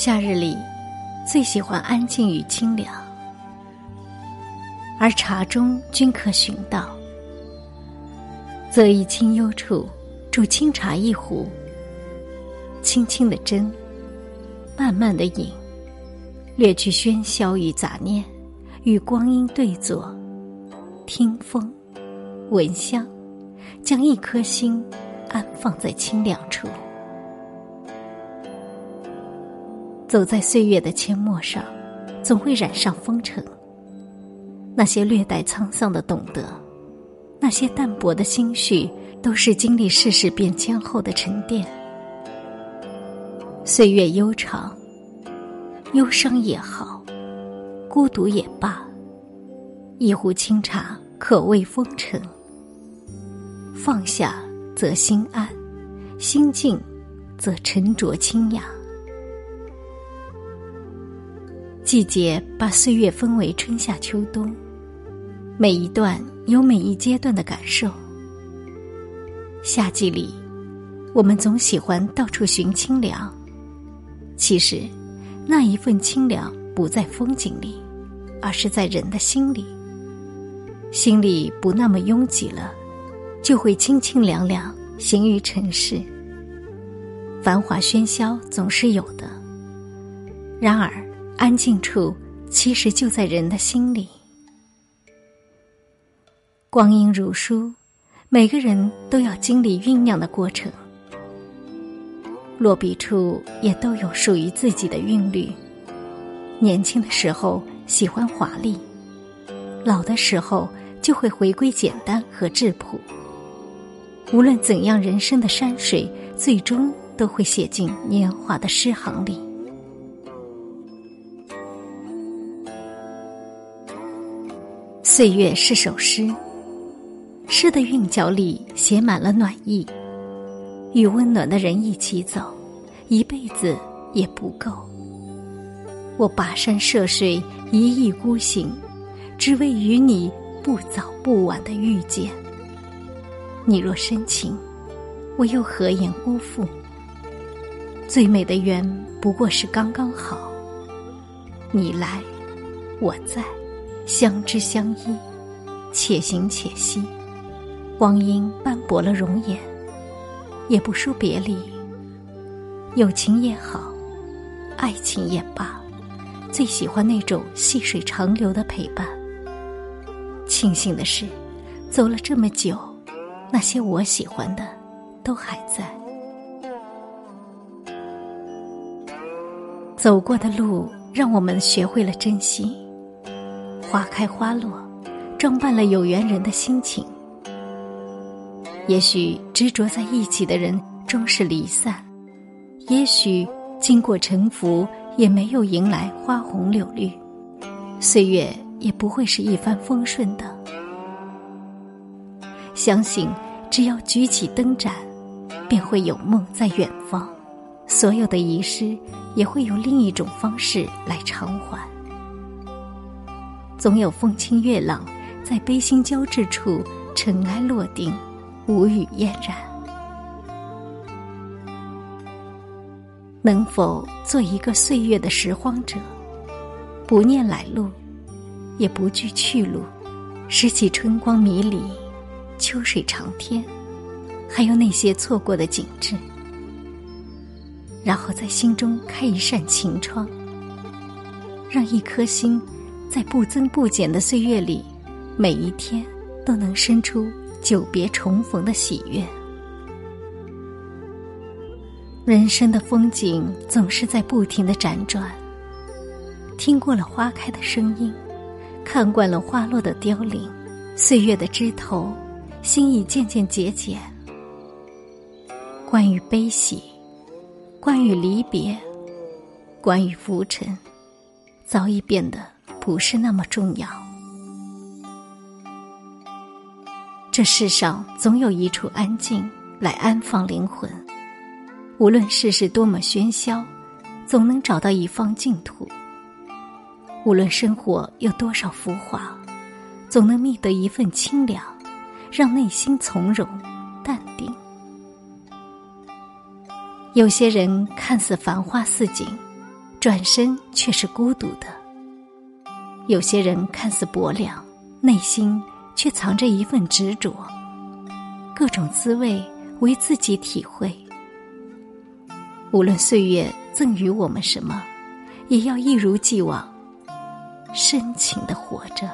夏日里，最喜欢安静与清凉，而茶中均可寻到。择一清幽处，煮清茶一壶，轻轻的斟，慢慢的饮，略去喧嚣与杂念，与光阴对坐，听风，闻香，将一颗心安放在清凉处。走在岁月的阡陌上，总会染上风尘。那些略带沧桑的懂得，那些淡薄的心绪，都是经历世事变迁后的沉淀。岁月悠长，忧伤也好，孤独也罢，一壶清茶可慰风尘。放下则心安，心静则沉着清雅。季节把岁月分为春夏秋冬，每一段有每一阶段的感受。夏季里，我们总喜欢到处寻清凉，其实，那一份清凉不在风景里，而是在人的心里。心里不那么拥挤了，就会清清凉凉行于尘世。繁华喧嚣总是有的，然而。安静处，其实就在人的心里。光阴如书，每个人都要经历酝酿的过程。落笔处也都有属于自己的韵律。年轻的时候喜欢华丽，老的时候就会回归简单和质朴。无论怎样，人生的山水最终都会写进年华的诗行里。岁月是首诗，诗的韵脚里写满了暖意。与温暖的人一起走，一辈子也不够。我跋山涉水，一意孤行，只为与你不早不晚的遇见。你若深情，我又何言辜负？最美的缘不过是刚刚好。你来，我在。相知相依，且行且惜。光阴斑驳了容颜，也不说别离。友情也好，爱情也罢，最喜欢那种细水长流的陪伴。庆幸的是，走了这么久，那些我喜欢的都还在。走过的路，让我们学会了珍惜。花开花落，装扮了有缘人的心情。也许执着在一起的人终是离散，也许经过沉浮也没有迎来花红柳绿，岁月也不会是一帆风顺的。相信只要举起灯盏，便会有梦在远方。所有的遗失，也会有另一种方式来偿还。总有风清月朗，在悲心交织处，尘埃落定，无语嫣然。能否做一个岁月的拾荒者，不念来路，也不惧去路，拾起春光迷离，秋水长天，还有那些错过的景致，然后在心中开一扇晴窗，让一颗心。在不增不减的岁月里，每一天都能生出久别重逢的喜悦。人生的风景总是在不停的辗转，听过了花开的声音，看惯了花落的凋零，岁月的枝头，心已渐渐节俭。关于悲喜，关于离别，关于浮沉，早已变得。不是那么重要。这世上总有一处安静来安放灵魂。无论世事多么喧嚣，总能找到一方净土。无论生活有多少浮华，总能觅得一份清凉，让内心从容淡定。有些人看似繁花似锦，转身却是孤独的。有些人看似薄凉，内心却藏着一份执着。各种滋味为自己体会。无论岁月赠予我们什么，也要一如既往，深情的活着。